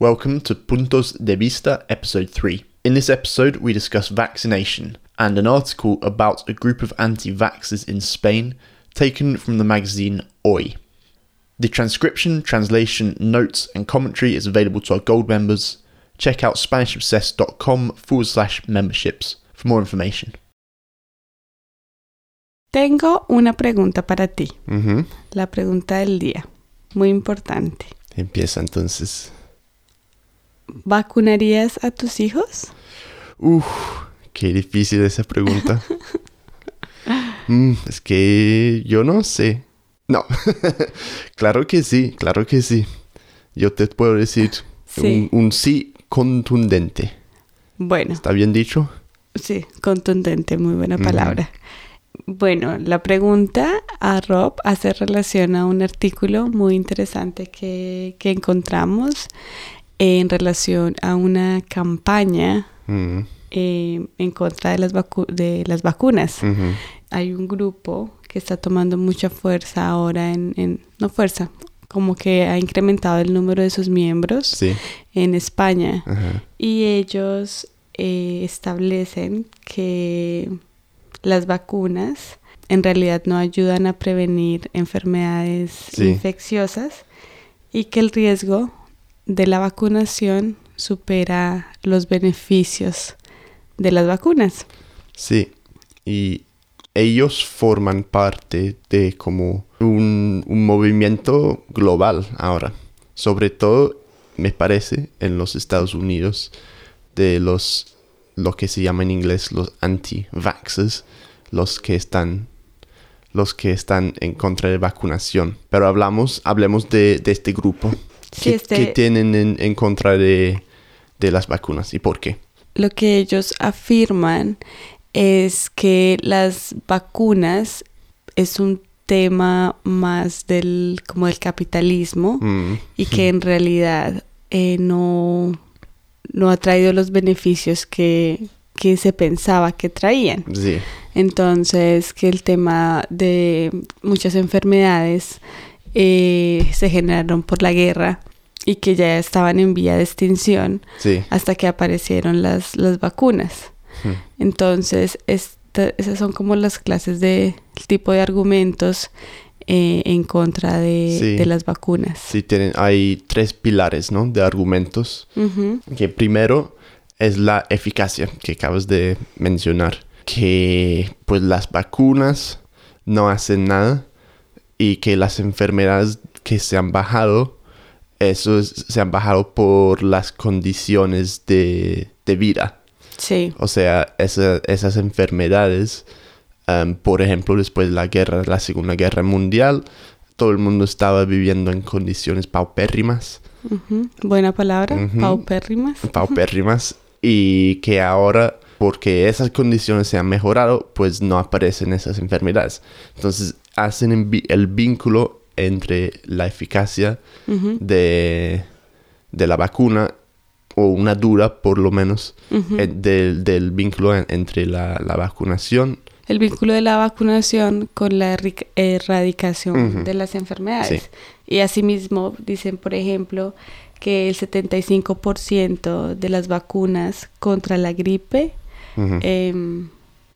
Welcome to Puntos de Vista, episode 3. In this episode, we discuss vaccination and an article about a group of anti vaxxers in Spain taken from the magazine Oi. The transcription, translation, notes, and commentary is available to our gold members. Check out SpanishObsessed.com forward slash memberships for more information. Tengo una pregunta para ti. Ujú. La pregunta del día. Muy importante. Empieza entonces. ¿Vacunarías a tus hijos? Uf, qué difícil esa pregunta. Mm, es que yo no sé. No, claro que sí, claro que sí. Yo te puedo decir Sí. un, un sí contundente. Bueno, ¿Está bien dicho? sí, contundente, muy buena palabra. Bueno, la pregunta a Rob hace relación a un artículo muy interesante que, que encontramos en relación a una campaña Mm, eh, en contra de las, vacu- de las vacunas. hay un grupo que está tomando mucha fuerza ahora en, en- no fuerza, como que ha incrementado el número de sus miembros Sí. en España y ellos eh, establecen que las vacunas en realidad no ayudan a prevenir enfermedades Sí. infecciosas y que el riesgo de la vacunación supera los beneficios de las vacunas. Sí. Y ellos forman parte de como un, un movimiento global ahora. Sobre todo, me parece, en los Estados Unidos, de los, lo que se llama en inglés los anti-vaxxers, los que están los que están en contra de vacunación. Pero hablamos, hablemos de, de este grupo. Sí, ¿Qué, este- tienen en, en contra de, de las vacunas y por qué? lo que ellos afirman es que las vacunas es un tema más del como del capitalismo Mm, y que en realidad eh, no, no ha traído los beneficios que, que se pensaba que traían. sí, Entonces, que el tema de muchas enfermedades eh, se generaron por la guerra y que ya estaban en vía de extinción sí. hasta que aparecieron las, las vacunas. Mm. Entonces, esta- esas son como las clases de tipo de argumentos eh, en contra de, Sí. de las vacunas. Sí, tienen, hay tres pilares, ¿no? De argumentos. Que primero es la eficacia que acabas de mencionar. Que pues las vacunas no hacen nada y que las enfermedades que se han bajado, eso es- se han bajado por las condiciones de, de vida. Sí, O sea, esa- esas enfermedades, em, por ejemplo, después de la guerra, la Segunda Guerra Mundial, todo el mundo estaba viviendo en condiciones paupérrimas, buena palabra, Ujú. paupérrimas. paupérrimas, y que ahora, porque esas condiciones se han mejorado, pues no aparecen esas enfermedades. Entonces, hacen el vínculo entre la eficacia de, de la vacuna, o una dura por lo menos, eh, del, del vínculo en- entre la, la vacunación. El vínculo de la vacunación con la erradicación de las enfermedades. Sí. Y asimismo dicen, por ejemplo, que el 75% de las vacunas contra la gripe.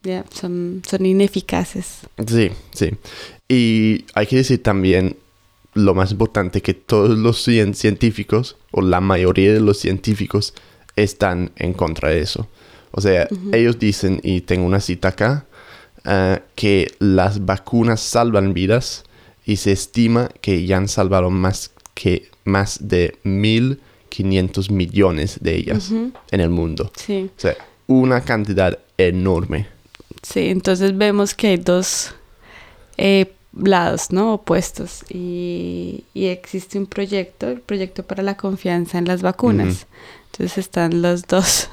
Ya, son, son ineficaces. Sí, sí. Y hay que decir también lo más importante que todos los cien- científicos, o la mayoría de los científicos, están en contra de eso. O sea, ellos dicen, y tengo una cita acá, ah, que las vacunas salvan vidas y se estima que ya han salvado más que más de 1.500 millones de ellas en el mundo. Sí, O sea, una cantidad enorme. Sí, entonces vemos que hay dos eh, lados, ¿no? Opuestos. Y, y existe un proyecto, el proyecto para la confianza en las vacunas. Entonces están los dos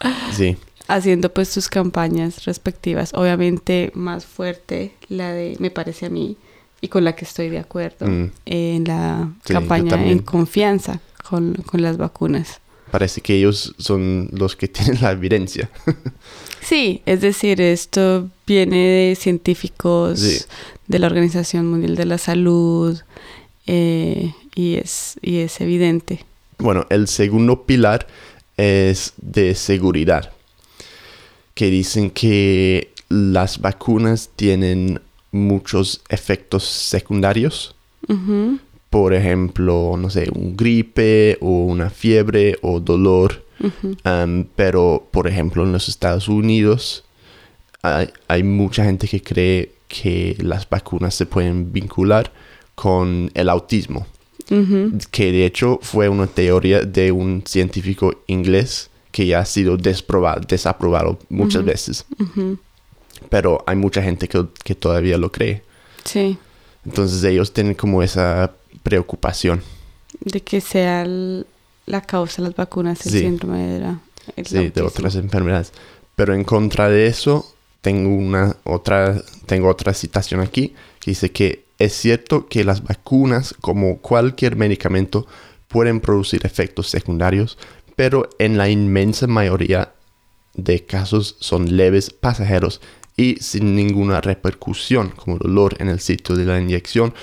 Sí, haciendo pues sus campañas respectivas. Obviamente más fuerte la de, me parece a mí, y con la que estoy de acuerdo, Mm. en la Sí, campaña en confianza con, con las vacunas. parece que ellos son los que tienen la evidencia. Sí, es decir, esto viene de científicos Sí. de la Organización Mundial de la Salud eh, y, es, y es evidente. Bueno, el segundo pilar es de seguridad, que dicen que las vacunas tienen muchos efectos secundarios. Por ejemplo, no sé, un gripe o una fiebre o dolor. Um, pero, por ejemplo, en los Estados Unidos hay, hay, mucha gente que cree que las vacunas se pueden vincular con el autismo. Que de hecho fue una teoría de un científico inglés que ya ha sido desprobado, desaprobado muchas veces. Pero hay mucha gente que, que, todavía lo cree. Sí. Entonces ellos tienen como esa preocupación. De que sea la causa de las vacunas el síndrome de la, Sí, de otras enfermedades. Pero en contra de eso, tengo una otra, tengo otra citación aquí que dice que es cierto que las vacunas, como cualquier medicamento, pueden producir efectos secundarios, pero en la inmensa mayoría de casos son leves, pasajeros y sin ninguna repercusión, como dolor en el sitio de la inyección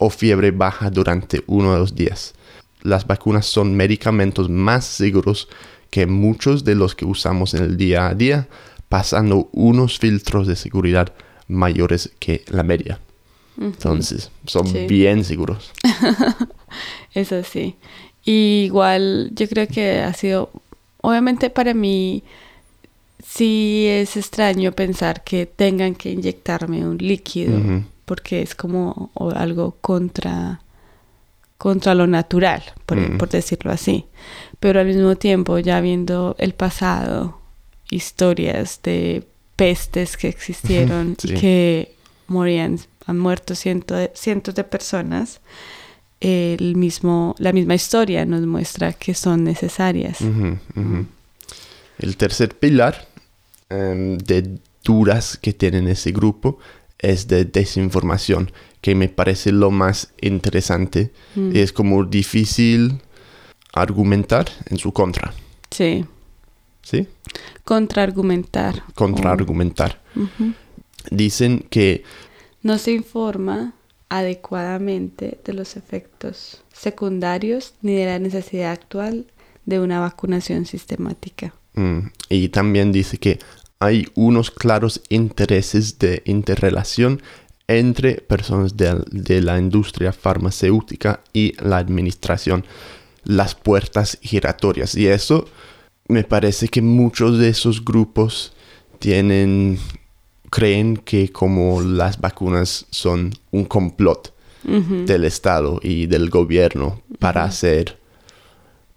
o fiebre baja durante uno o dos días. Las vacunas son medicamentos más seguros que muchos de los que usamos en el día a día, pasando unos filtros de seguridad mayores que la media. Entonces, son bien seguros. Eso sí. igual yo creo que ha sido, obviamente para mí, sí es extraño pensar que tengan que inyectarme un líquido, porque es como algo contra, contra lo natural, por, mm. por decirlo así. Pero al mismo tiempo, ya viendo el pasado, historias de pestes que existieron y que morían han muerto cientos de personas, el mismo, la misma historia nos muestra que son necesarias. El tercer pilar em, de dudas que tienen ese grupo es de desinformación, que me parece lo más interesante. Mm. Es como difícil argumentar en su contra. Sí. ¿Sí? Contraargumentar. Contraargumentar. Dicen que no se informa adecuadamente de los efectos secundarios ni de la necesidad actual de una vacunación sistemática. Mm, y también dice que hay unos claros intereses de interrelación entre personas de, de, la industria farmacéutica y la administración, las puertas giratorias. Y eso me parece que muchos de esos grupos tienen creen que como las vacunas son un complot del Estado y del gobierno para hacer,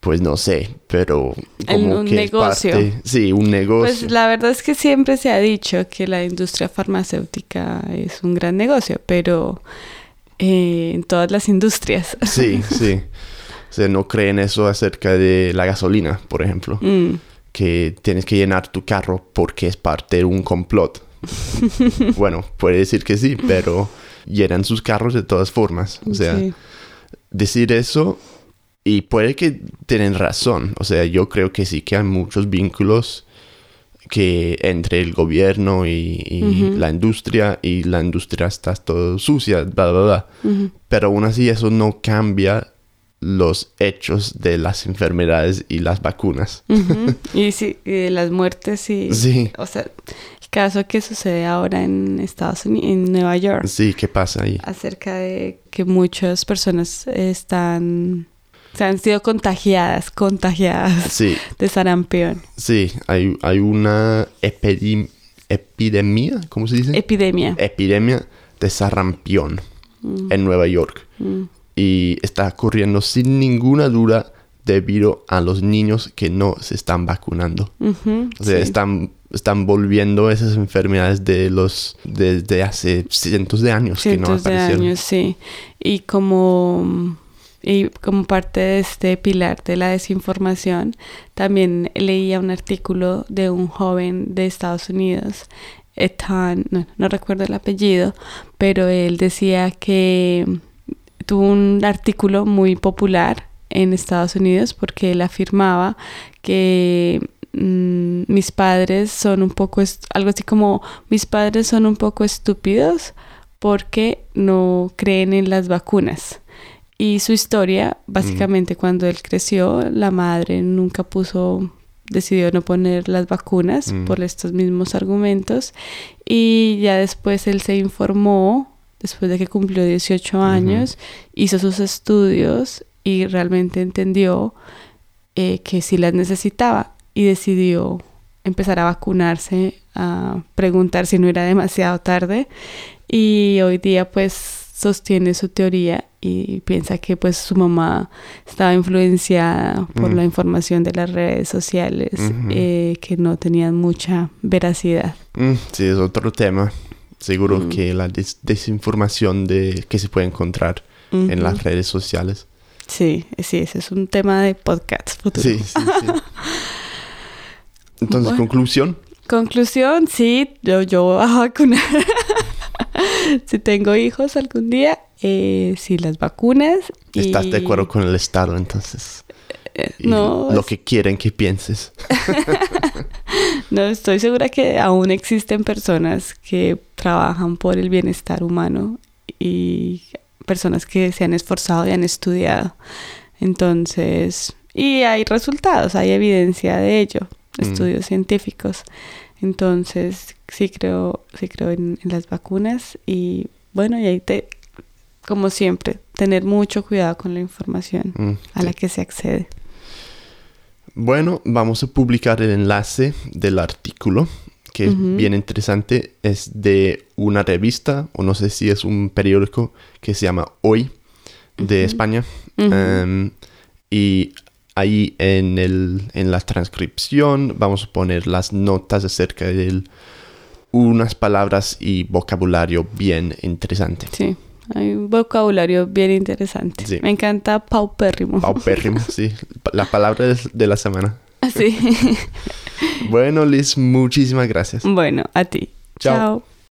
pues no sé, pero como un que negocio. sí, un negocio. Pues la verdad es que siempre se ha dicho que la industria farmacéutica es un gran negocio, pero eh, en todas las industrias. Sí, sí. O sea, no creen eso acerca de la gasolina, por ejemplo. Mm. Que tienes que llenar tu carro porque es parte de un complot. bueno, puede decir que sí, pero llenan sus carros de todas formas. O sea, decir eso y puede que tienen razón. O sea, yo creo que sí que hay muchos vínculos que entre el gobierno y, la industria y la industria está todo sucia, bla, bla, bla. Pero aún así eso no cambia los hechos de las enfermedades y las vacunas. y sí, y las muertes y... Sí. O sea, caso que sucede ahora en Estados Unidos, en Nueva York. Sí, ¿qué pasa ahí? Acerca de que muchas personas están, se han sido contagiadas, contagiadas de sarampión. Sí, hay, hay una epidemia, ¿cómo se dice? Epidemia. Epidemia de sarampión mm. en Nueva York. Mm. Y está ocurriendo sin ninguna duda debido a los niños que no se están vacunando. o sea, están, están volviendo esas enfermedades de los desde hace cientos de años que no aparecieron. De años, sí. Y como y como parte de este pilar de la desinformación, también leía un artículo de un joven de Estados Unidos, Ethan, no, recuerdo el apellido, pero él decía que tuvo un artículo muy popular en Estados Unidos porque él afirmaba que mm, mis padres son un poco, algo así como mis padres son un poco estúpidos porque no creen en las vacunas. Y su historia, básicamente cuando él creció, la madre nunca puso, decidió no poner las vacunas Mm. por estos mismos argumentos. Y ya después él se informó, después de que cumplió 18 años, hizo sus estudios y realmente entendió eh, que sí las necesitaba y decidió empezar a vacunarse, a preguntar si no era demasiado tarde y hoy día pues sostiene su teoría y piensa que pues su mamá estaba influenciada por Mm. la información de las redes sociales eh, que no tenían mucha veracidad. Mm, sí, es otro tema. Seguro Mm. que la des- desinformación de que se puede encontrar en las redes sociales. Sí, sí, ese es un tema de podcast futuro. Sí, sí, sí. Entonces, Bueno. conclusión. Conclusión, sí, yo, yo voy a vacunar. si tengo hijos algún día, eh, sí, las vacunas. y- Estás de acuerdo con el Estado, entonces. Eh, no, Lo que quieren que pienses. no, estoy segura que aún existen personas que trabajan por el bienestar humano y personas que se han esforzado y han estudiado. Entonces, y hay resultados, hay evidencia de ello, Mm. estudios científicos. Entonces, sí creo, sí creo en, en las vacunas y bueno, y ahí te, como siempre, tener mucho cuidado con la información Mm, a sí. la que se accede. Bueno, vamos a publicar el enlace del artículo, que es bien interesante. Es de una revista, o no sé si es un periódico, que se llama Hoy, de. España. Em, y ahí en, el, en la transcripción vamos a poner las notas acerca de unas palabras y vocabulario bien interesante. Sí, hay un vocabulario bien interesante. Sí. Me encanta paupérrimo. Paupérrimo, sí. La palabra de- la semana. sí. Bueno, Liz, muchísimas gracias. bueno, a ti. Chao. Chao.